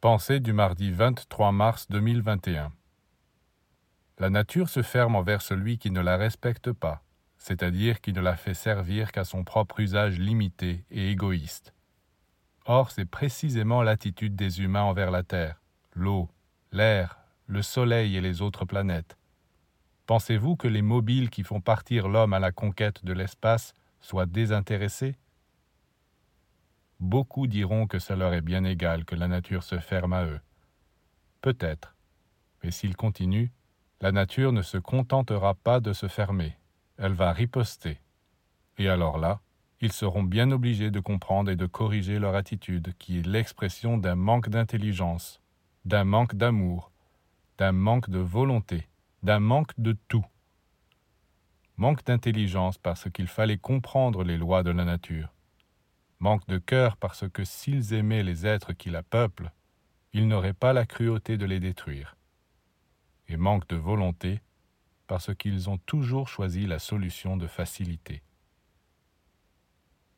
Pensée du mardi 23 mars 2021 La nature se ferme envers celui qui ne la respecte pas, c'est-à-dire qui ne la fait servir qu'à son propre usage limité et égoïste. Or, c'est précisément l'attitude des humains envers la Terre, l'eau, l'air, le Soleil et les autres planètes. Pensez-vous que les mobiles qui font partir l'homme à la conquête de l'espace soient désintéressés? Beaucoup diront que ça leur est bien égal que la nature se ferme à eux. Peut-être. Mais s'ils continuent, la nature ne se contentera pas de se fermer, elle va riposter. Et alors là, ils seront bien obligés de comprendre et de corriger leur attitude, qui est l'expression d'un manque d'intelligence, d'un manque d'amour, d'un manque de volonté, d'un manque de tout. Manque d'intelligence parce qu'il fallait comprendre les lois de la nature manque de cœur parce que s'ils aimaient les êtres qui la peuplent, ils n'auraient pas la cruauté de les détruire, et manque de volonté parce qu'ils ont toujours choisi la solution de facilité.